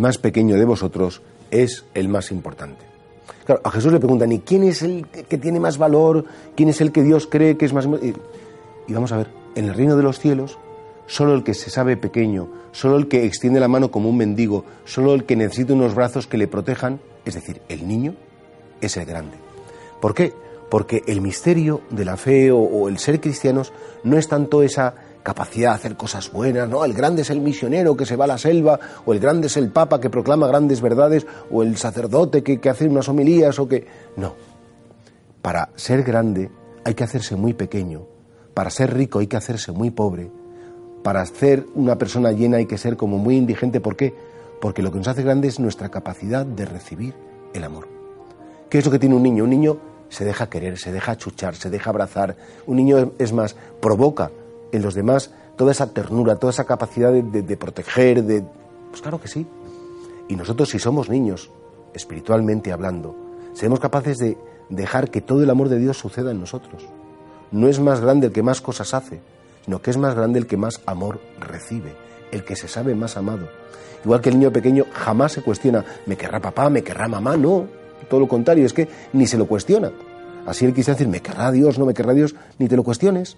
más pequeño de vosotros es el más importante. Claro, a Jesús le preguntan, ¿y quién es el que tiene más valor? ¿Quién es el que Dios cree que es más... Y vamos a ver, en el reino de los cielos, solo el que se sabe pequeño, solo el que extiende la mano como un mendigo, solo el que necesita unos brazos que le protejan, es decir, el niño, es el grande. ¿Por qué? Porque el misterio de la fe o, el ser cristianos no es tanto esa capacidad de hacer cosas buenas, ¿no? El grande es el misionero que se va a la selva, o el grande es el papa que proclama grandes verdades, o el sacerdote que, que hace unas homilías, o que... No. Para ser grande hay que hacerse muy pequeño, para ser rico hay que hacerse muy pobre, para ser una persona llena hay que ser como muy indigente. ¿Por qué? Porque lo que nos hace grande es nuestra capacidad de recibir el amor. ¿Qué es lo que tiene un niño? Un niño se deja querer, se deja chuchar, se deja abrazar. Un niño, es más, provoca en los demás toda esa ternura, toda esa capacidad de, proteger, de... Pues claro que sí. Y nosotros si somos niños, espiritualmente hablando, seremos capaces de dejar que todo el amor de Dios suceda en nosotros. No es más grande el que más cosas hace, sino que es más grande el que más amor recibe, el que se sabe más amado. Igual que el niño pequeño jamás se cuestiona, ¿me querrá papá? ¿Me querrá mamá? No, todo lo contrario, es que ni se lo cuestiona. Así él quise decir, ¿me querrá Dios? ¿No me querrá Dios? Ni te lo cuestiones.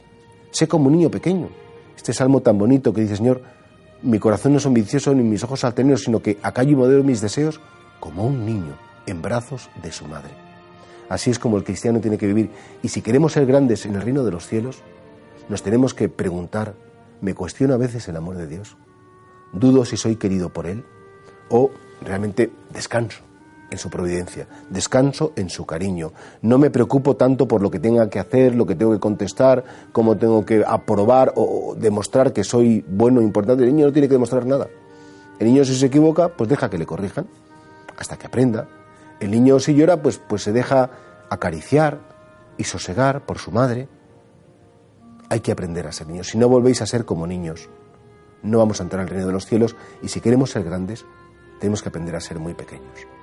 Sé como un niño pequeño. Este salmo tan bonito que dice, Señor, mi corazón no es ambicioso ni mis ojos altaneros, sino que acallo y modelo mis deseos como un niño en brazos de su madre. Así es como el cristiano tiene que vivir. Y si queremos ser grandes en el reino de los cielos, nos tenemos que preguntar, ¿me cuestiono a veces el amor de Dios? ¿Dudo si soy querido por Él? ¿O realmente descanso? En su providencia, descanso en su cariño. No me preocupo tanto por lo que tenga que hacer, lo que tengo que contestar, cómo tengo que aprobar o demostrar que soy bueno, importante. El niño no tiene que demostrar nada. El niño si se equivoca, pues deja que le corrijan hasta que aprenda. El niño si llora, pues, pues se deja acariciar y sosegar por su madre. Hay que aprender a ser niños. Si no volvéis a ser como niños, no vamos a entrar al reino de los cielos y si queremos ser grandes, tenemos que aprender a ser muy pequeños.